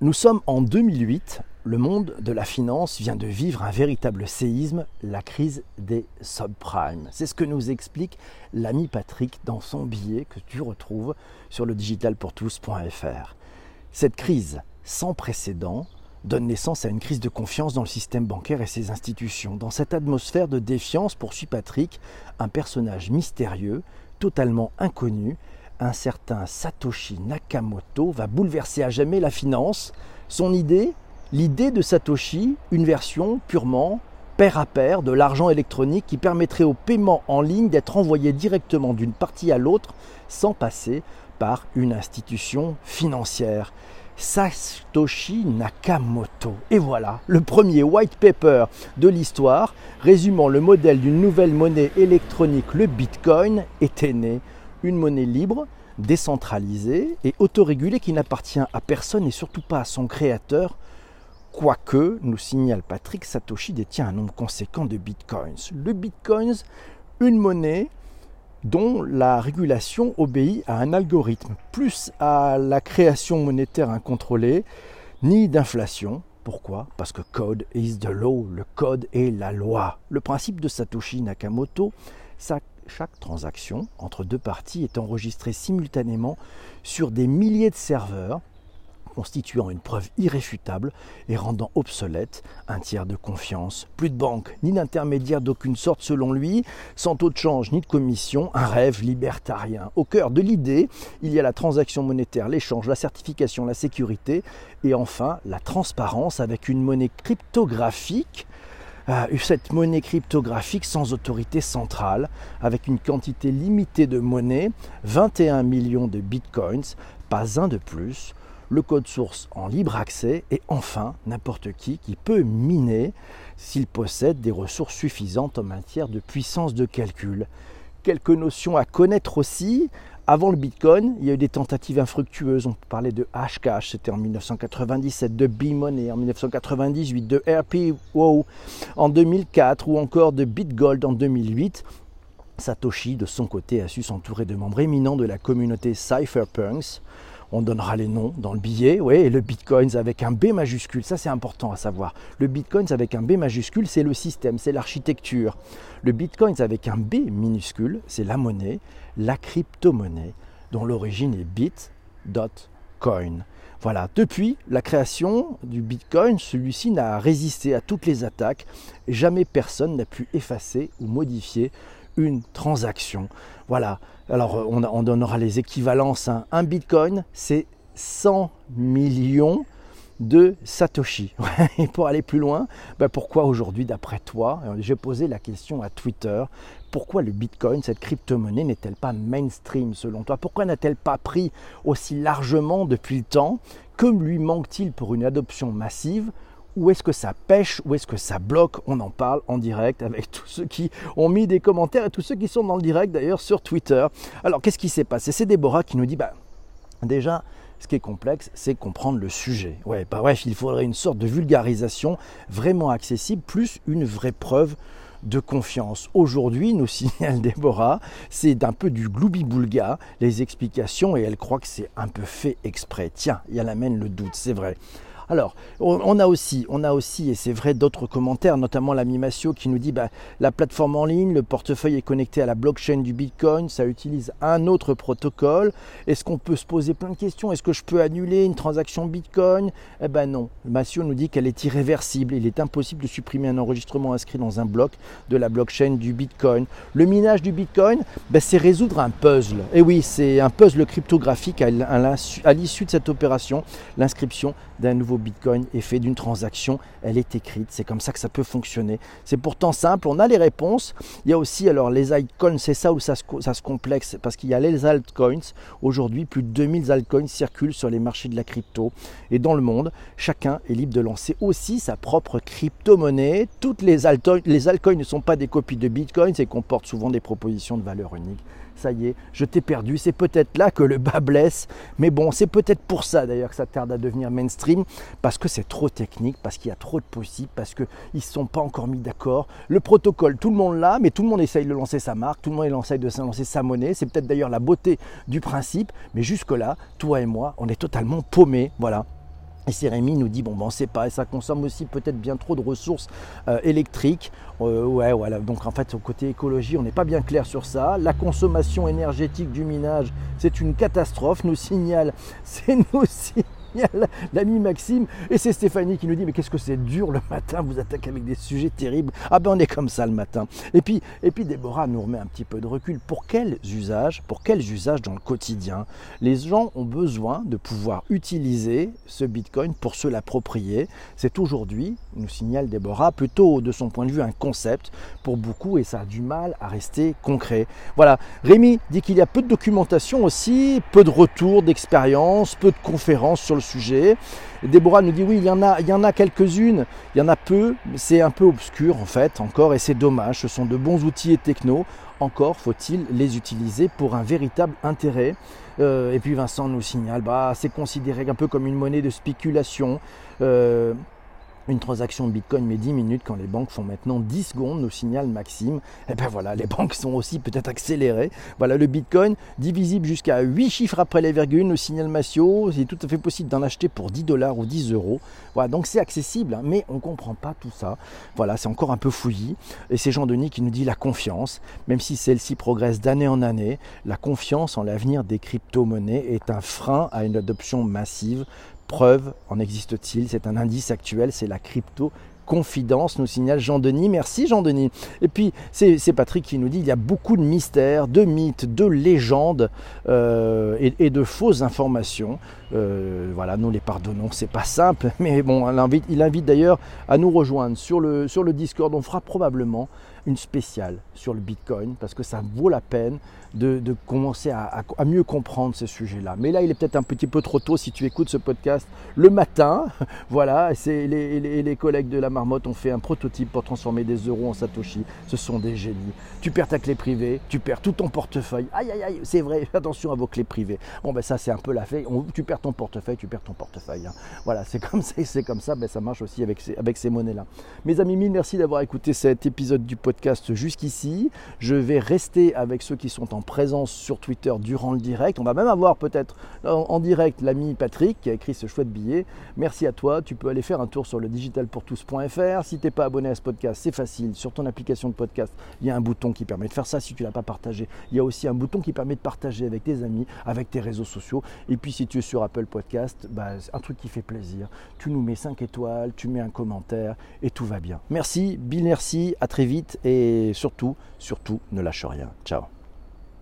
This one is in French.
Nous sommes en 2008, le monde de la finance vient de vivre un véritable séisme, la crise des subprimes. C'est ce que nous explique l'ami Patrick dans son billet que tu retrouves sur le digitalpourtous.fr. Cette crise sans précédent donne naissance à une crise de confiance dans le système bancaire et ses institutions. Dans cette atmosphère de défiance, poursuit Patrick, un personnage mystérieux, totalement inconnu, un certain Satoshi Nakamoto va bouleverser à jamais la finance. Son idée L'idée de Satoshi, une version purement pair à pair de l'argent électronique qui permettrait au paiement en ligne d'être envoyé directement d'une partie à l'autre sans passer par une institution financière. Satoshi Nakamoto. Et voilà, le premier white paper de l'histoire résumant le modèle d'une nouvelle monnaie électronique, le Bitcoin, était né une monnaie libre, décentralisée et autorégulée qui n'appartient à personne et surtout pas à son créateur, quoique, nous signale Patrick, Satoshi détient un nombre conséquent de bitcoins. Le bitcoin, une monnaie dont la régulation obéit à un algorithme, plus à la création monétaire incontrôlée, ni d'inflation. Pourquoi? Parce que code is the law, le code est la loi. Le principe de Satoshi Nakamoto, ça chaque transaction entre deux parties est enregistrée simultanément sur des milliers de serveurs constituant une preuve irréfutable et rendant obsolète un tiers de confiance. Plus de banque, ni d'intermédiaire d'aucune sorte selon lui, sans taux de change ni de commission, un rêve libertarien. Au cœur de l'idée, il y a la transaction monétaire, l'échange, la certification, la sécurité et enfin la transparence avec une monnaie cryptographique cette monnaie cryptographique sans autorité centrale, avec une quantité limitée de monnaie, 21 millions de bitcoins, pas un de plus, le code source en libre accès et enfin n'importe qui qui peut miner s'il possède des ressources suffisantes en matière de puissance de calcul. Quelques notions à connaître aussi, avant le Bitcoin, il y a eu des tentatives infructueuses. On parlait de Hashcash, c'était en 1997, de B-Money en 1998, de RPO en 2004 ou encore de BitGold en 2008. Satoshi, de son côté, a su s'entourer de membres éminents de la communauté Cypherpunks on donnera les noms dans le billet, oui, et le Bitcoin avec un B majuscule, ça c'est important à savoir. Le Bitcoin avec un B majuscule, c'est le système, c'est l'architecture. Le Bitcoin avec un B minuscule, c'est la monnaie, la crypto-monnaie, dont l'origine est bit.coin. Voilà, depuis la création du Bitcoin, celui-ci n'a résisté à toutes les attaques. Jamais personne n'a pu effacer ou modifier une transaction. Voilà, alors euh, on, donnera les équivalences. Hein. Un bitcoin, c'est 100 millions de Satoshi. Et pour aller plus loin, ben pourquoi aujourd'hui, d'après toi, euh, j'ai posé la question à Twitter, pourquoi le Bitcoin, cette crypto-monnaie, n'est-elle pas mainstream selon toi? Pourquoi n'a-t-elle pas pris aussi largement depuis le temps? Que lui manque-t-il pour une adoption massive? Où est-ce que ça pêche, où est-ce que ça bloque? On en parle en direct avec tous ceux qui ont mis des commentaires et tous ceux qui sont dans le direct d'ailleurs sur Twitter. Alors qu'est-ce qui s'est passé? C'est Déborah qui nous dit, bah, déjà, ce qui est complexe, c'est comprendre le sujet. Ouais, bah bref, il faudrait une sorte de vulgarisation vraiment accessible, plus une vraie preuve de confiance. Aujourd'hui, nous signale Déborah, c'est un peu du gloubi-boulga, les explications, et elle croit que c'est un peu fait exprès. Tiens, y a amène le doute, c'est vrai. Alors, on a aussi, on a aussi, et c'est vrai, d'autres commentaires, notamment l'ami Massio qui nous dit bah, la plateforme en ligne, le portefeuille est connecté à la blockchain du Bitcoin, ça utilise un autre protocole. Est-ce qu'on peut se poser plein de questions? Est-ce que je peux annuler une transaction Bitcoin? Eh ben non. Massio nous dit qu'elle est irréversible. Il est impossible de supprimer un enregistrement inscrit dans un bloc de la blockchain du Bitcoin. Le minage du Bitcoin, ben, c'est résoudre un puzzle. Et oui, c'est un puzzle cryptographique à l'issue de cette opération, l'inscription d'un nouveau Bitcoin est fait d'une transaction, elle est écrite, c'est comme ça que ça peut fonctionner. C'est pourtant simple, on a les réponses. Il y a aussi alors les altcoins, c'est ça où ça se, complexe, parce qu'il y a les altcoins. Aujourd'hui, plus de 2000 altcoins circulent sur les marchés de la crypto. Et dans le monde, chacun est libre de lancer aussi sa propre crypto-monnaie. Toutes les altcoins, les altcoins ne sont pas des copies de Bitcoin et comportent souvent des propositions de valeur unique ça y est, je t'ai perdu. C'est peut-être là que le bas blesse. Mais bon, c'est peut-être pour ça d'ailleurs que ça tarde à devenir mainstream, parce que c'est trop technique, parce qu'il y a trop de possibles, parce qu'ils ne sont pas encore mis d'accord. Le protocole, tout le monde l'a, mais tout le monde essaye de lancer sa marque, tout le monde essaye de lancer sa monnaie. C'est peut-être d'ailleurs la beauté du principe, mais jusque-là, toi et moi, on est totalement paumés. Voilà. Et Cérémy nous dit bon ben on pas, et ça consomme aussi peut-être bien trop de ressources euh, électriques. Euh, ouais voilà, donc en fait au côté écologie on n'est pas bien clair sur ça. La consommation énergétique du minage c'est une catastrophe, nous signale, c'est nous l'ami Maxime. Et c'est Stéphanie qui nous dit Mais qu'est-ce que c'est dur le matin, vous attaquez avec des sujets terribles. Ah ben on est comme ça le matin. Et puis, et puis Déborah nous remet un petit peu de recul. Pour quels usages, pour quels usages dans le quotidien les gens ont besoin de pouvoir utiliser ce bitcoin pour se l'approprier? C'est aujourd'hui, nous signale Déborah, plutôt de son point de vue un concept pour beaucoup et ça a du mal à rester concret. Voilà, Rémi dit qu'il y a peu de documentation aussi, peu de retours d'expérience, peu de conférences sur le sujet. Déborah nous dit oui, il y en a, il y en a quelques-unes, il y en a peu, c'est un peu obscur en fait encore et c'est dommage. Ce sont de bons outils et technos. Encore faut-il les utiliser pour un véritable intérêt. Euh, et puis Vincent nous signale, bah, c'est considéré un peu comme une monnaie de spéculation. Euh, une transaction Bitcoin met 10 minutes quand les banques font maintenant 10 secondes, nous signale Maxime. Et eh bien voilà, les banques sont aussi peut-être accélérées. Voilà le Bitcoin, divisible jusqu'à 8 chiffres après les virgules, nous signale Massio. C'est tout à fait possible d'en acheter pour 10 dollars ou 10 euros. Voilà, donc c'est accessible, hein, mais on ne comprend pas tout ça. Voilà, c'est encore un peu fouillis. Et c'est Jean-Denis qui nous dit la confiance, même si celle-ci progresse d'année en année, la confiance en l'avenir des crypto-monnaies est un frein à une adoption massive Preuve, en existe-t-il? C'est un indice actuel, c'est la crypto confidence, nous signale Jean-Denis. Merci Jean-Denis. Et puis c'est Patrick qui nous dit il y a beaucoup de mystères, de mythes, de légendes euh, et, de fausses informations. Euh, voilà, nous les pardonnons, c'est pas simple, mais bon, il invite, il invite d'ailleurs à nous rejoindre sur le, sur le Discord. On fera probablement une spéciale sur le Bitcoin parce que ça vaut la peine de, commencer à, mieux comprendre ce sujet-là. Mais là, il est peut-être un petit peu trop tôt si tu écoutes ce podcast le matin. voilà, c'est les, les, collègues de la marmotte ont fait un prototype pour transformer des euros en Satoshi. Ce sont des génies. Tu perds ta clé privée, tu perds tout ton portefeuille. Aïe, aïe, aïe, c'est vrai, attention à vos clés privées. Bon, ben ça, c'est un peu la fait. tu perds ton portefeuille, tu perds ton portefeuille. Hein. Voilà, c'est comme ça, c'est comme ça, ben, ça marche aussi avec ces, avec ces monnaies-là. Mes amis, mille merci d'avoir écouté cet épisode du podcast jusqu'ici. Je vais rester avec ceux qui sont en présence sur Twitter durant le direct. On va même avoir peut-être en, direct l'ami Patrick qui a écrit ce chouette billet. Merci à toi. Tu peux aller faire un tour sur le digitalpourtous.fr. Si tu n'es pas abonné à ce podcast, c'est facile. Sur ton application de podcast, il y a un bouton qui permet de faire ça si tu l'as pas partagé. Il y a aussi un bouton qui permet de partager avec tes amis, avec tes réseaux sociaux. Et puis si tu es sur Apple Podcast, bah, un truc qui fait plaisir. Tu nous mets 5 étoiles, tu mets un commentaire et tout va bien. Merci, Bill, merci, à très vite et surtout, surtout, ne lâche rien. Ciao